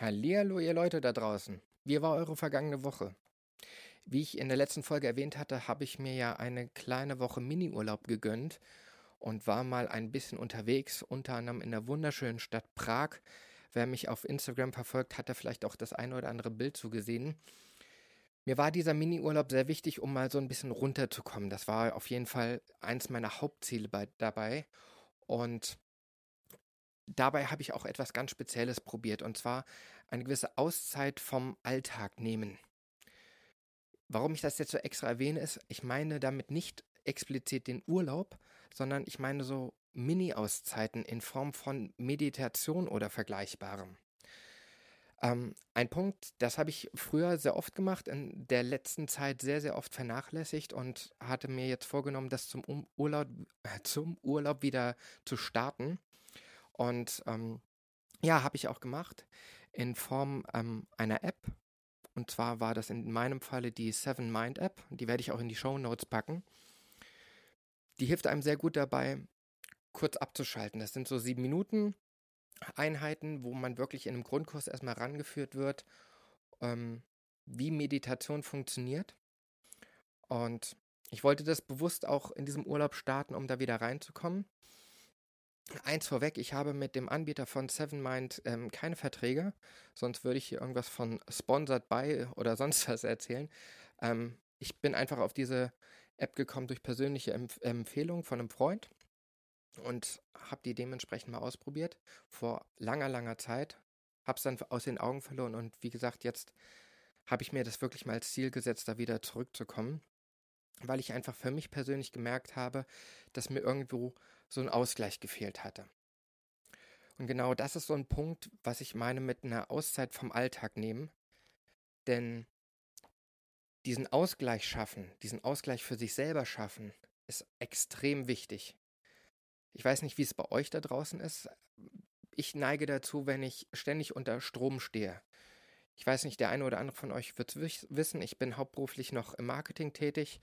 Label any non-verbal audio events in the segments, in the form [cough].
Hallihallo, ihr Leute da draußen. Wie war eure vergangene Woche? Wie ich in der letzten Folge erwähnt hatte, habe ich mir ja eine kleine Woche Miniurlaub gegönnt und war mal ein bisschen unterwegs, unter anderem in der wunderschönen Stadt Prag. Wer mich auf Instagram verfolgt, hat da vielleicht auch das eine oder andere Bild zugesehen. Mir war dieser Miniurlaub sehr wichtig, um mal so ein bisschen runterzukommen. Das war auf jeden Fall eins meiner Hauptziele bei, dabei. Und dabei habe ich auch etwas ganz Spezielles probiert, und zwar eine gewisse Auszeit vom Alltag nehmen. Warum ich das jetzt so extra erwähne, ist, ich meine damit nicht explizit den Urlaub, sondern ich meine so Mini-Auszeiten in Form von Meditation oder Vergleichbarem. Ähm, ein Punkt, das habe ich früher sehr oft gemacht, in der letzten Zeit sehr, sehr oft vernachlässigt und hatte mir jetzt vorgenommen, das zum Urlaub, äh, zum Urlaub wieder zu starten. Und ähm, ja, habe ich auch gemacht in Form ähm, einer App. Und zwar war das in meinem Falle die Seven Mind App. Die werde ich auch in die Show Notes packen. Die hilft einem sehr gut dabei, kurz abzuschalten. Das sind so sieben Minuten Einheiten, wo man wirklich in einem Grundkurs erstmal rangeführt wird, ähm, wie Meditation funktioniert. Und ich wollte das bewusst auch in diesem Urlaub starten, um da wieder reinzukommen. Eins vorweg, ich habe mit dem Anbieter von SevenMind ähm, keine Verträge, sonst würde ich hier irgendwas von Sponsored by oder [laughs] sonst was erzählen. Ähm, ich bin einfach auf diese App gekommen durch persönliche Empf Empfehlung von einem Freund und habe die dementsprechend mal ausprobiert vor langer, langer Zeit. Habe es dann aus den Augen verloren und wie gesagt, jetzt habe ich mir das wirklich mal als Ziel gesetzt, da wieder zurückzukommen, weil ich einfach für mich persönlich gemerkt habe, dass mir irgendwo so ein Ausgleich gefehlt hatte. Und genau das ist so ein Punkt, was ich meine mit einer Auszeit vom Alltag nehmen. Denn diesen Ausgleich schaffen, diesen Ausgleich für sich selber schaffen, ist extrem wichtig. Ich weiß nicht, wie es bei euch da draußen ist. Ich neige dazu, wenn ich ständig unter Strom stehe. Ich weiß nicht, der eine oder andere von euch wird es wissen, ich bin hauptberuflich noch im Marketing tätig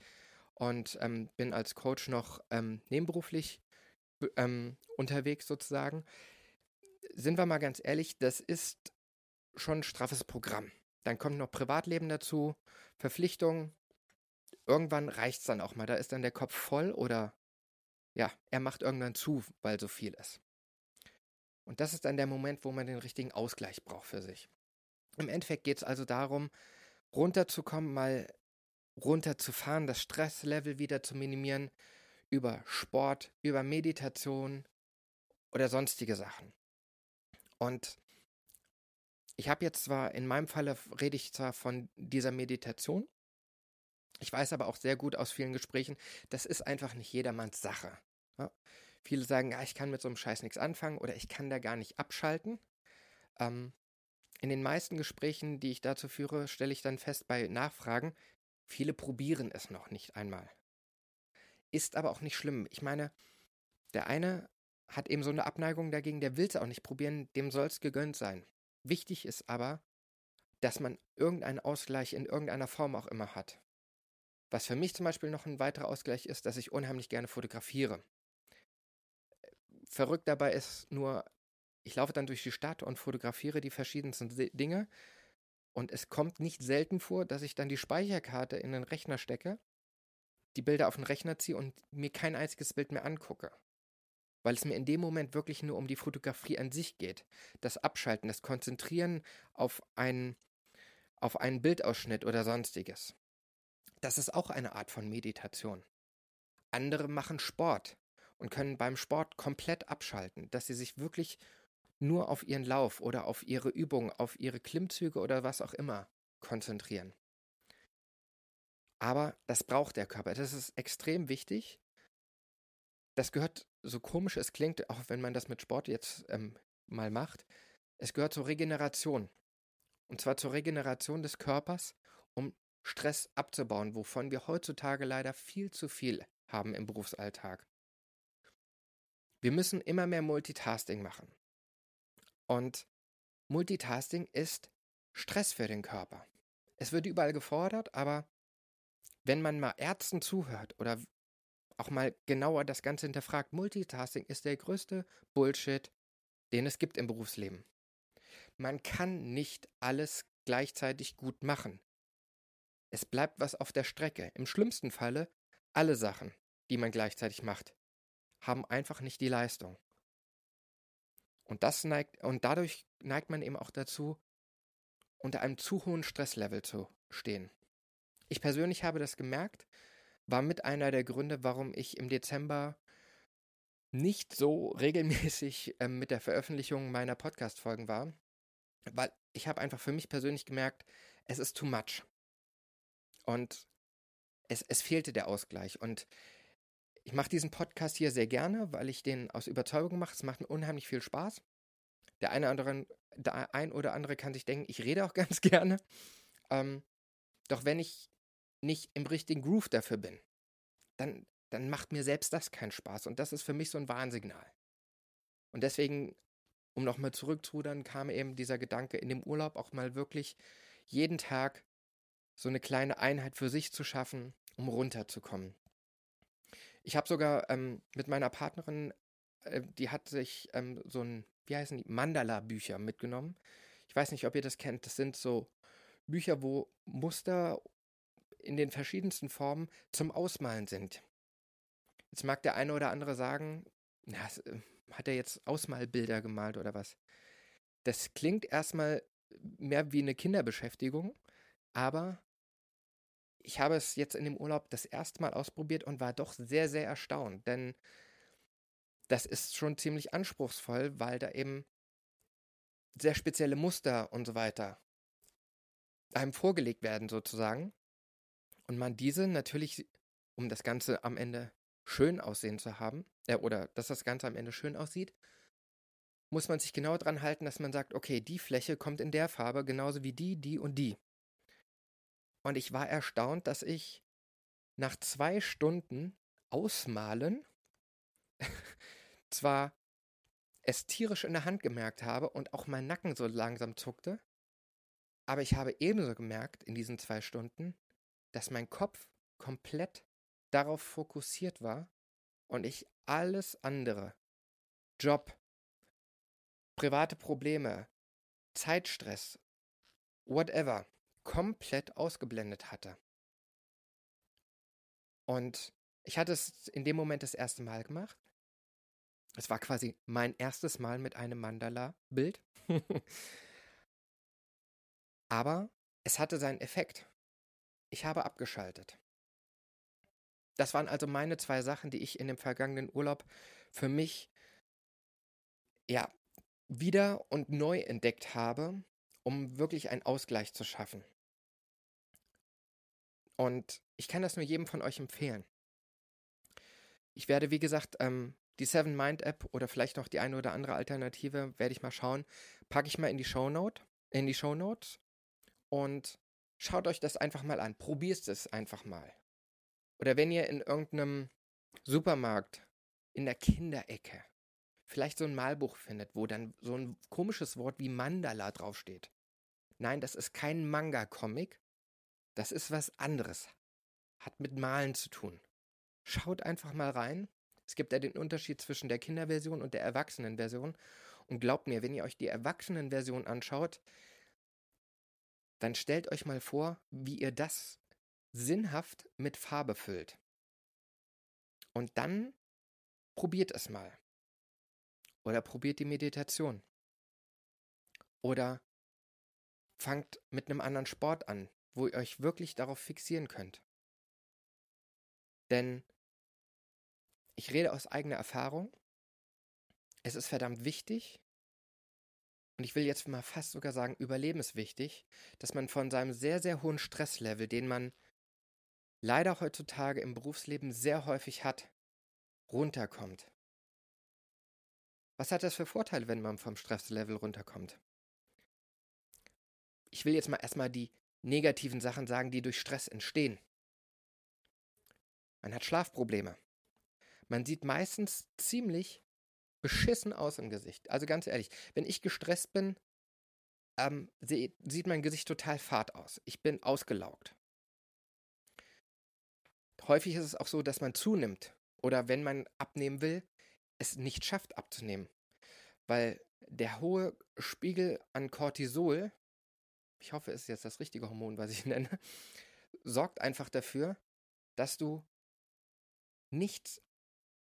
und ähm, bin als Coach noch ähm, nebenberuflich ähm, unterwegs sozusagen. Sind wir mal ganz ehrlich, das ist schon ein straffes Programm. Dann kommt noch Privatleben dazu, Verpflichtungen. Irgendwann reicht es dann auch mal. Da ist dann der Kopf voll oder ja, er macht irgendwann zu, weil so viel ist. Und das ist dann der Moment, wo man den richtigen Ausgleich braucht für sich. Im Endeffekt geht es also darum, runterzukommen, mal runterzufahren, das Stresslevel wieder zu minimieren, über Sport, über Meditation oder sonstige Sachen. Und ich habe jetzt zwar, in meinem Falle rede ich zwar von dieser Meditation, ich weiß aber auch sehr gut aus vielen Gesprächen, das ist einfach nicht jedermanns Sache. Ja? Viele sagen, ja, ich kann mit so einem Scheiß nichts anfangen oder ich kann da gar nicht abschalten. Ähm, in den meisten Gesprächen, die ich dazu führe, stelle ich dann fest bei Nachfragen, viele probieren es noch nicht einmal. Ist aber auch nicht schlimm. Ich meine, der eine hat eben so eine Abneigung dagegen, der will es auch nicht probieren, dem soll es gegönnt sein. Wichtig ist aber, dass man irgendeinen Ausgleich in irgendeiner Form auch immer hat. Was für mich zum Beispiel noch ein weiterer Ausgleich ist, dass ich unheimlich gerne fotografiere. Verrückt dabei ist nur, ich laufe dann durch die Stadt und fotografiere die verschiedensten Dinge und es kommt nicht selten vor, dass ich dann die Speicherkarte in den Rechner stecke die Bilder auf den Rechner ziehe und mir kein einziges Bild mehr angucke. Weil es mir in dem Moment wirklich nur um die Fotografie an sich geht. Das Abschalten, das Konzentrieren auf einen, auf einen Bildausschnitt oder sonstiges. Das ist auch eine Art von Meditation. Andere machen Sport und können beim Sport komplett abschalten, dass sie sich wirklich nur auf ihren Lauf oder auf ihre Übungen, auf ihre Klimmzüge oder was auch immer konzentrieren. Aber das braucht der Körper. Das ist extrem wichtig, das gehört, so komisch es klingt, auch wenn man das mit Sport jetzt ähm, mal macht, es gehört zur Regeneration. Und zwar zur Regeneration des Körpers, um Stress abzubauen, wovon wir heutzutage leider viel zu viel haben im Berufsalltag. Wir müssen immer mehr Multitasking machen. Und Multitasking ist Stress für den Körper. Es wird überall gefordert, aber wenn man mal Ärzten zuhört oder auch mal genauer das Ganze hinterfragt, Multitasking ist der größte Bullshit, den es gibt im Berufsleben. Man kann nicht alles gleichzeitig gut machen. Es bleibt was auf der Strecke. Im schlimmsten Falle alle Sachen, die man gleichzeitig macht, haben einfach nicht die Leistung. Und das neigt, und dadurch neigt man eben auch dazu, unter einem zu hohen Stresslevel zu stehen. Ich persönlich habe das gemerkt, war mit einer der Gründe, warum ich im Dezember nicht so regelmäßig äh, mit der Veröffentlichung meiner Podcast-Folgen war, weil ich habe einfach für mich persönlich gemerkt, es ist too much. Und es, es fehlte der Ausgleich. Und ich mache diesen Podcast hier sehr gerne, weil ich den aus Überzeugung mache. Es macht mir unheimlich viel Spaß. Der eine andere, der ein oder andere kann sich denken, ich rede auch [laughs] ganz gerne. Ähm, doch wenn ich nicht im richtigen Groove dafür bin, dann, dann macht mir selbst das keinen Spaß. Und das ist für mich so ein Warnsignal. Und deswegen, um nochmal zurückzurudern, kam eben dieser Gedanke, in dem Urlaub auch mal wirklich jeden Tag so eine kleine Einheit für sich zu schaffen, um runterzukommen. Ich habe sogar ähm, mit meiner Partnerin, äh, die hat sich ähm, so ein, wie heißen die, Mandala-Bücher mitgenommen. Ich weiß nicht, ob ihr das kennt. Das sind so Bücher, wo Muster in den verschiedensten Formen zum Ausmalen sind. Jetzt mag der eine oder andere sagen, na, äh, hat er jetzt Ausmalbilder gemalt oder was? Das klingt erstmal mehr wie eine Kinderbeschäftigung, aber ich habe es jetzt in dem Urlaub das erste Mal ausprobiert und war doch sehr, sehr erstaunt, denn das ist schon ziemlich anspruchsvoll, weil da eben sehr spezielle Muster und so weiter einem vorgelegt werden sozusagen und man diese natürlich, um das Ganze am Ende schön aussehen zu haben, äh, oder dass das Ganze am Ende schön aussieht, muss man sich genau dran halten, dass man sagt, okay, die Fläche kommt in der Farbe genauso wie die, die und die. Und ich war erstaunt, dass ich nach zwei Stunden Ausmalen [laughs] zwar es tierisch in der Hand gemerkt habe und auch mein Nacken so langsam zuckte, aber ich habe ebenso gemerkt in diesen zwei Stunden, dass mein Kopf komplett darauf fokussiert war und ich alles andere, Job, private Probleme, Zeitstress, whatever, komplett ausgeblendet hatte. Und ich hatte es in dem Moment das erste Mal gemacht. Es war quasi mein erstes Mal mit einem Mandala-Bild. [laughs] Aber es hatte seinen Effekt. Ich habe abgeschaltet. Das waren also meine zwei Sachen, die ich in dem vergangenen Urlaub für mich ja wieder und neu entdeckt habe, um wirklich einen Ausgleich zu schaffen. Und ich kann das nur jedem von euch empfehlen. Ich werde, wie gesagt, ähm, die Seven Mind App oder vielleicht noch die eine oder andere Alternative, werde ich mal schauen, packe ich mal in die Show Note, in die Show Notes und schaut euch das einfach mal an. Probiert es einfach mal. Oder wenn ihr in irgendeinem Supermarkt in der Kinderecke vielleicht so ein Malbuch findet, wo dann so ein komisches Wort wie Mandala draufsteht. Nein, das ist kein Manga-Comic, das ist was anderes. Hat mit Malen zu tun. Schaut einfach mal rein. Es gibt ja den Unterschied zwischen der Kinderversion und der Erwachsenenversion. Und glaubt mir, wenn ihr euch die Erwachsenenversion anschaut, dann stellt euch mal vor, wie ihr das sinnhaft mit Farbe füllt. Und dann probiert es mal. Oder probiert die Meditation. Oder fangt mit einem anderen Sport an, wo ihr euch wirklich darauf fixieren könnt. Denn ich rede aus eigener Erfahrung. Es ist verdammt wichtig, und ich will jetzt mal fast sogar sagen, überlebenswichtig, dass man von seinem sehr, sehr hohen Stresslevel, den man leider heutzutage im Berufsleben sehr häufig hat, runterkommt. Was hat das für Vorteile, wenn man vom Stresslevel runterkommt? Ich will jetzt mal erstmal die negativen Sachen sagen, die durch Stress entstehen. Man hat Schlafprobleme. Man sieht meistens ziemlich beschissen aus im Gesicht. Also ganz ehrlich, wenn ich gestresst bin, ähm, sieht mein Gesicht total fad aus. Ich bin ausgelaugt. Häufig ist es auch so, dass man zunimmt oder wenn man abnehmen will, es nicht schafft abzunehmen. Weil der hohe Spiegel an Cortisol, ich hoffe, es ist jetzt das richtige Hormon, was ich [laughs] nenne, sorgt einfach dafür, dass du nicht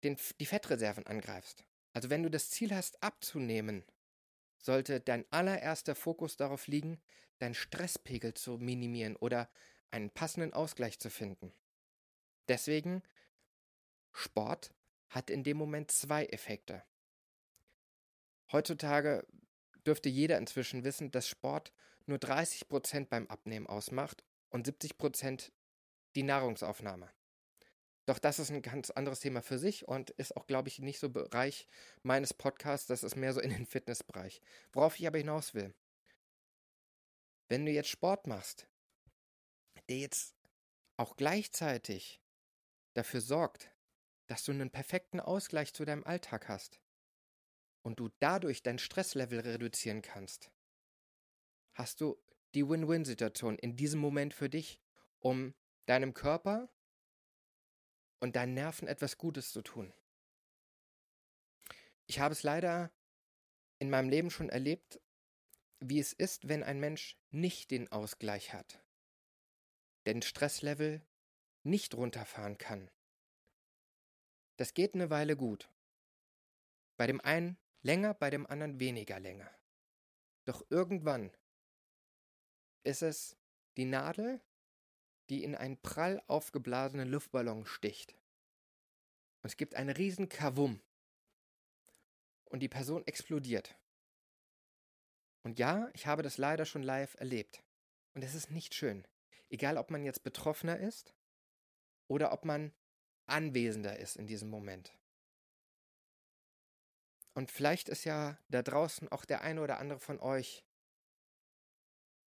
den, die Fettreserven angreifst. Also wenn du das Ziel hast, abzunehmen, sollte dein allererster Fokus darauf liegen, deinen Stresspegel zu minimieren oder einen passenden Ausgleich zu finden. Deswegen, Sport hat in dem Moment zwei Effekte. Heutzutage dürfte jeder inzwischen wissen, dass Sport nur 30% beim Abnehmen ausmacht und 70% die Nahrungsaufnahme. Doch das ist ein ganz anderes Thema für sich und ist auch, glaube ich, nicht so Bereich meines Podcasts. Das ist mehr so in den Fitnessbereich. Worauf ich aber hinaus will. Wenn du jetzt Sport machst, der jetzt auch gleichzeitig dafür sorgt, dass du einen perfekten Ausgleich zu deinem Alltag hast und du dadurch dein Stresslevel reduzieren kannst, hast du die Win-Win-Situation in diesem Moment für dich, um deinem Körper und deinen Nerven etwas Gutes zu tun. Ich habe es leider in meinem Leben schon erlebt, wie es ist, wenn ein Mensch nicht den Ausgleich hat, den Stresslevel nicht runterfahren kann. Das geht eine Weile gut. Bei dem einen länger, bei dem anderen weniger länger. Doch irgendwann ist es die Nadel, die in einen prall aufgeblasenen Luftballon sticht. Und es gibt einen riesen Kavum. Und die Person explodiert. Und ja, ich habe das leider schon live erlebt. Und es ist nicht schön. Egal, ob man jetzt Betroffener ist oder ob man Anwesender ist in diesem Moment. Und vielleicht ist ja da draußen auch der eine oder andere von euch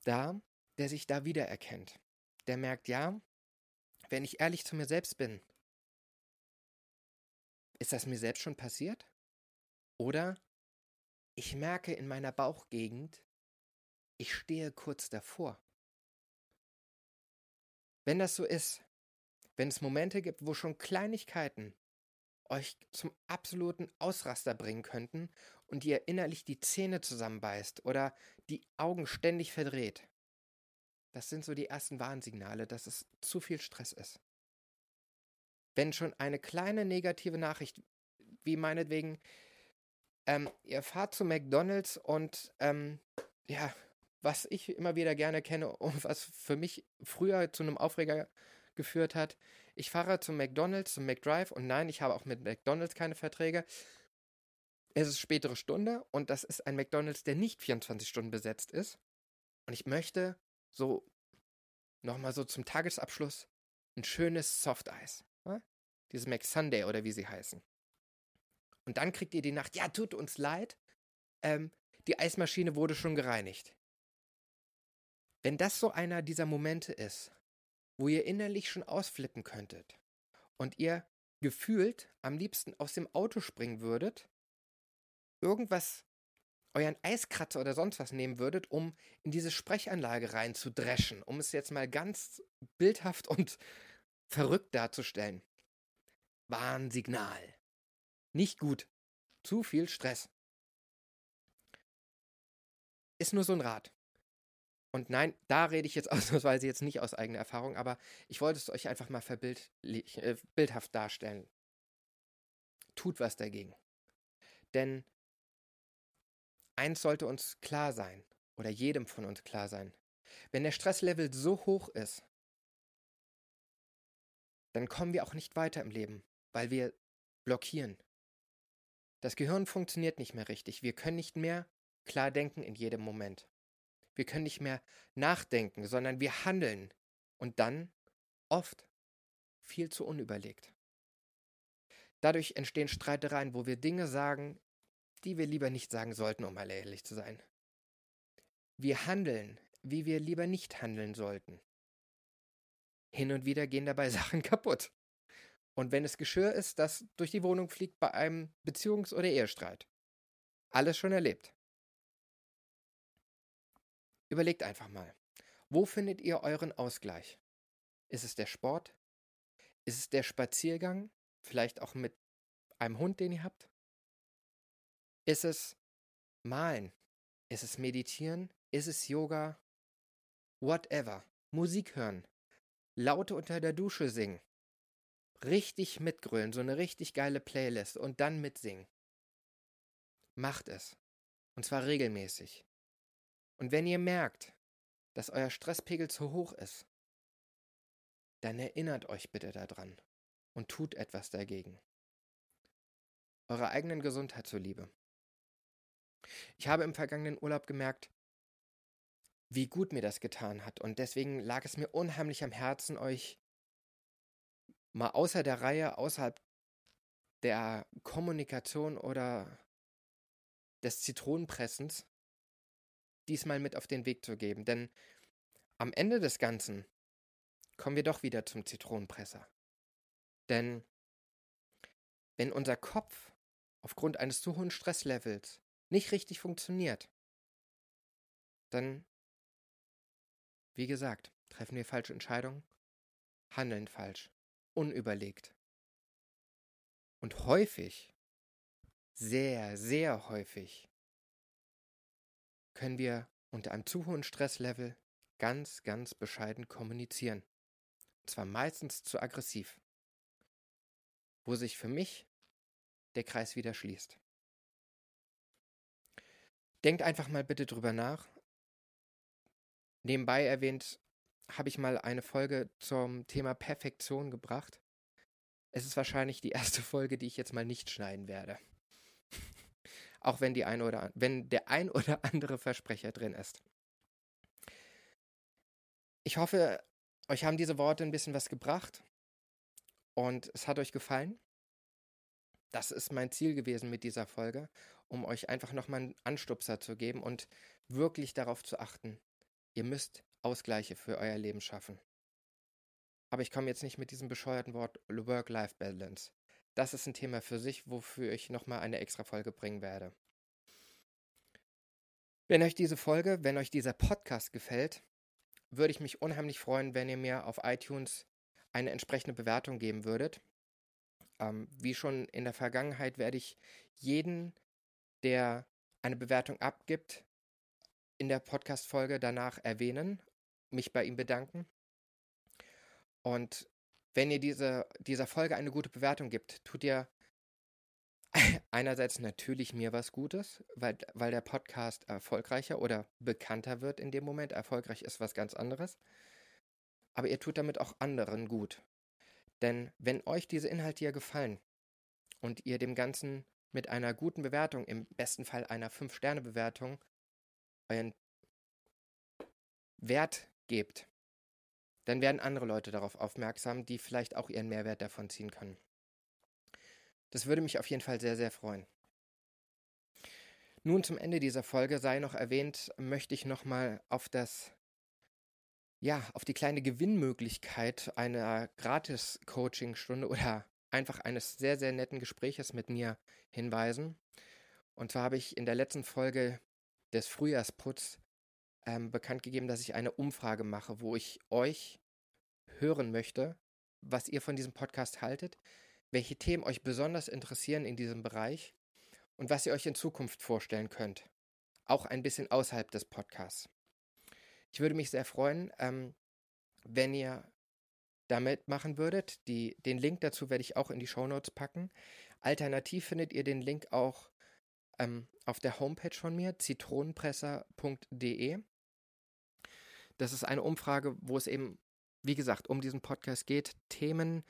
da, der sich da wiedererkennt der merkt, ja, wenn ich ehrlich zu mir selbst bin, ist das mir selbst schon passiert? Oder ich merke in meiner Bauchgegend, ich stehe kurz davor. Wenn das so ist, wenn es Momente gibt, wo schon Kleinigkeiten euch zum absoluten Ausraster bringen könnten und ihr innerlich die Zähne zusammenbeißt oder die Augen ständig verdreht, das sind so die ersten Warnsignale, dass es zu viel Stress ist. Wenn schon eine kleine negative Nachricht, wie meinetwegen, ähm, ihr fahrt zu McDonalds und ähm, ja, was ich immer wieder gerne kenne und was für mich früher zu einem Aufreger geführt hat, ich fahre zum McDonalds, zum McDrive und nein, ich habe auch mit McDonalds keine Verträge. Es ist spätere Stunde und das ist ein McDonalds, der nicht 24 Stunden besetzt ist. Und ich möchte so nochmal so zum Tagesabschluss ein schönes Softeis. Ne? Dieses McSunday oder wie sie heißen. Und dann kriegt ihr die Nacht, ja, tut uns leid, ähm, die Eismaschine wurde schon gereinigt. Wenn das so einer dieser Momente ist, wo ihr innerlich schon ausflippen könntet und ihr gefühlt am liebsten aus dem Auto springen würdet, irgendwas euren Eiskratzer oder sonst was nehmen würdet, um in diese Sprechanlage reinzudreschen, um es jetzt mal ganz bildhaft [laughs] und verrückt darzustellen. Warnsignal. Nicht gut. Zu viel Stress. Ist nur so ein Rat. Und nein, da rede ich jetzt [laughs] ausnahmsweise jetzt nicht aus eigener Erfahrung, aber ich wollte es euch einfach mal äh, bildhaft darstellen. Tut was dagegen. Denn Eins sollte uns klar sein, oder jedem von uns klar sein. Wenn der Stresslevel so hoch ist, dann kommen wir auch nicht weiter im Leben, weil wir blockieren. Das Gehirn funktioniert nicht mehr richtig. Wir können nicht mehr klar denken in jedem Moment. Wir können nicht mehr nachdenken, sondern wir handeln und dann oft viel zu unüberlegt. Dadurch entstehen Streitereien, wo wir Dinge sagen, die wir lieber nicht sagen sollten, um mal ehrlich zu sein. Wir handeln, wie wir lieber nicht handeln sollten. Hin und wieder gehen dabei [laughs] Sachen kaputt. Und wenn es Geschirr ist, das durch die Wohnung fliegt bei einem Beziehungs- oder Ehestreit. Alles schon erlebt. Überlegt einfach mal, wo findet ihr euren Ausgleich? Ist es der Sport? Ist es der Spaziergang? Vielleicht auch mit einem Hund, den ihr habt? Ist es Malen? Ist es Meditieren? Ist es Yoga? Whatever. Musik hören. Laute unter der Dusche singen. Richtig mitgrölen, so eine richtig geile Playlist und dann mitsingen. Macht es. Und zwar regelmäßig. Und wenn ihr merkt, dass euer Stresspegel zu hoch ist, dann erinnert euch bitte daran und tut etwas dagegen. Eurer eigenen Gesundheit zuliebe. Ich habe im vergangenen Urlaub gemerkt, wie gut mir das getan hat und deswegen lag es mir unheimlich am Herzen, euch mal außer der Reihe, außerhalb der Kommunikation oder des Zitronenpressens diesmal mit auf den Weg zu geben. Denn am Ende des Ganzen kommen wir doch wieder zum Zitronenpresser. Denn wenn unser Kopf aufgrund eines zu hohen Stresslevels nicht richtig funktioniert, dann, wie gesagt, treffen wir falsche Entscheidungen, handeln falsch, unüberlegt. Und häufig, sehr, sehr häufig, können wir unter einem zu hohen Stresslevel ganz, ganz bescheiden kommunizieren. Und zwar meistens zu aggressiv. Wo sich für mich der Kreis wieder schließt. Denkt einfach mal bitte drüber nach. Nebenbei erwähnt, habe ich mal eine Folge zum Thema Perfektion gebracht. Es ist wahrscheinlich die erste [laughs] Folge, die ich jetzt mal nicht schneiden werde. [laughs] Auch wenn, die ein oder, wenn der ein [laughs] oder andere Versprecher drin ist. Ich hoffe, euch haben diese Worte ein bisschen was gebracht und es hat euch gefallen. Das ist mein Ziel gewesen mit dieser Folge, um euch einfach nochmal einen Anstupser zu geben und wirklich darauf zu achten. Ihr müsst Ausgleiche für euer Leben schaffen. Aber ich komme jetzt nicht mit diesem bescheuerten Wort Work-Life-Balance. Das ist ein Thema für sich, wofür ich nochmal eine extra Folge bringen werde. Wenn euch diese Folge, wenn euch dieser Podcast gefällt, würde ich mich unheimlich freuen, wenn ihr mir auf iTunes eine entsprechende Bewertung geben würdet. Ähm, wie schon in der Vergangenheit werde ich jeden, der eine Bewertung abgibt, in der Podcast-Folge danach erwähnen, mich bei ihm bedanken. Und wenn ihr diese, dieser Folge eine gute Bewertung gibt, tut ihr [laughs] einerseits natürlich mir was Gutes, weil, weil der Podcast erfolgreicher oder bekannter wird in dem Moment. Erfolgreich ist was ganz anderes. Aber ihr tut damit auch anderen gut. Denn wenn euch diese Inhalte hier gefallen und ihr dem Ganzen mit einer guten Bewertung, im besten Fall einer 5-Sterne-Bewertung, euren Wert gebt, dann werden andere Leute darauf aufmerksam, die vielleicht auch ihren Mehrwert davon ziehen können. Das würde mich auf jeden Fall sehr, sehr freuen. Nun zum Ende dieser Folge sei noch erwähnt, möchte ich nochmal auf das, ja, auf die kleine Gewinnmöglichkeit einer Gratis-Coaching-Stunde oder einfach eines sehr, sehr netten Gespräches mit mir hinweisen. Und zwar habe ich in der letzten Folge des Frühjahrsputz ähm, bekannt gegeben, dass ich eine Umfrage mache, wo ich euch hören möchte, was ihr von diesem Podcast haltet, welche Themen euch besonders interessieren in diesem Bereich und was ihr euch in Zukunft vorstellen könnt. Auch ein bisschen außerhalb des Podcasts. Ich würde mich sehr freuen, ähm, wenn ihr damit machen würdet. Die, den Link dazu werde ich auch in die Show Notes packen. Alternativ findet ihr den Link auch ähm, auf der Homepage von mir, zitronenpresser.de. Das ist eine Umfrage, wo es eben, wie gesagt, um diesen Podcast geht. Themen,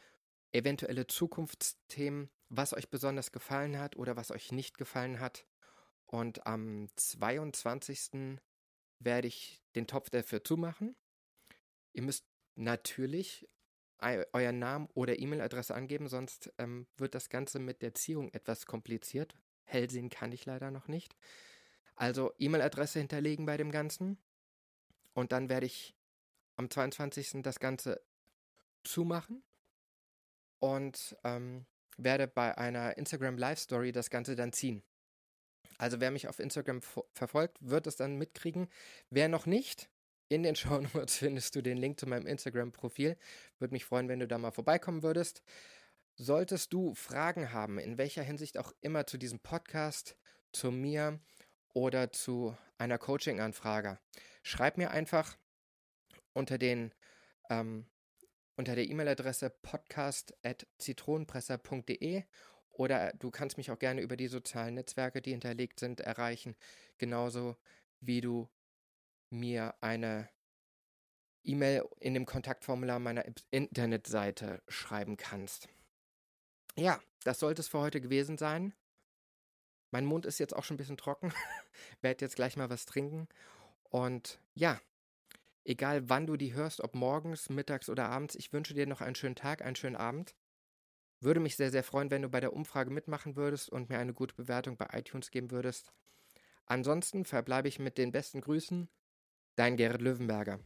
eventuelle Zukunftsthemen, was euch besonders gefallen hat oder was euch nicht gefallen hat. Und am 22. werde ich den Topf dafür zumachen. Ihr müsst natürlich euren Namen oder E-Mail-Adresse angeben, sonst ähm, wird das Ganze mit der Ziehung etwas kompliziert. Hell sehen kann ich leider noch nicht. Also E-Mail-Adresse hinterlegen bei dem Ganzen. Und dann werde ich am 22. das Ganze zumachen und ähm, werde bei einer Instagram Live Story das Ganze dann ziehen. Also wer mich auf Instagram verfolgt, wird es dann mitkriegen. Wer noch nicht, in den [laughs] Show Notes findest du den Link zu meinem Instagram-Profil. Würde mich freuen, wenn du da mal vorbeikommen würdest. Solltest du Fragen haben, in welcher Hinsicht auch immer zu diesem Podcast, zu mir oder zu einer Coaching-Anfrage, schreib mir einfach unter den ähm, unter der E-Mail-Adresse podcast.zitronenpresser.de oder du kannst mich auch gerne über die sozialen Netzwerke, die hinterlegt sind, erreichen. Genauso wie du mir eine E-Mail in dem Kontaktformular meiner Internetseite schreiben kannst. Ja, das sollte es für heute gewesen sein. Mein Mund ist jetzt auch schon ein bisschen trocken. [laughs] Werde jetzt gleich mal was trinken. Und ja, Egal wann du die hörst, ob morgens, mittags oder abends, ich wünsche dir noch einen schönen Tag, einen schönen Abend. Würde mich sehr, sehr freuen, wenn du bei der Umfrage mitmachen würdest und mir eine gute Bewertung bei iTunes geben würdest. Ansonsten verbleibe ich mit den besten Grüßen. Dein Gerrit Löwenberger.